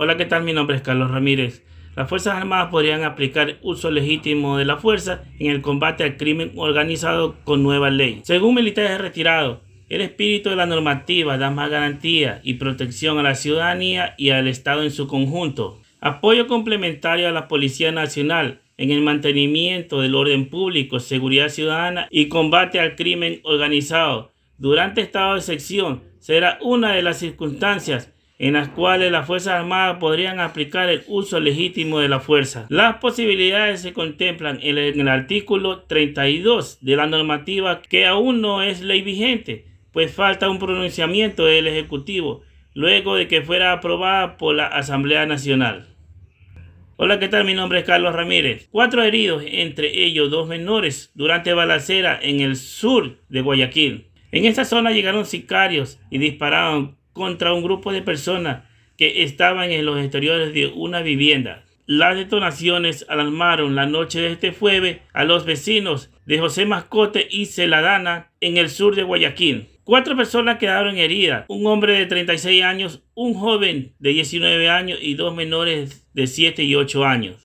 Hola, ¿qué tal? Mi nombre es Carlos Ramírez. Las Fuerzas Armadas podrían aplicar uso legítimo de la fuerza en el combate al crimen organizado con nueva ley. Según militares retirados, el espíritu de la normativa da más garantía y protección a la ciudadanía y al Estado en su conjunto. Apoyo complementario a la Policía Nacional en el mantenimiento del orden público, seguridad ciudadana y combate al crimen organizado durante estado de sección será una de las circunstancias en las cuales las Fuerzas Armadas podrían aplicar el uso legítimo de la fuerza. Las posibilidades se contemplan en el, artículo 32 de la normativa que aún no es ley vigente, pues falta un pronunciamiento del Ejecutivo luego de que fuera aprobada por la Asamblea Nacional. Hola, ¿qué tal? Mi nombre es Carlos Ramírez. Cuatro heridos, entre ellos dos menores, durante balacera en el sur de Guayaquil. En esta zona llegaron sicarios y dispararon contra un grupo de personas que estaban en los exteriores de una vivienda. Las detonaciones alarmaron la noche de este jueves a los vecinos de José Mascote y Celadana en el sur de Guayaquil. Cuatro personas quedaron heridas, un hombre de 36 años, un joven de 19 años y dos menores de 7 y 8 años.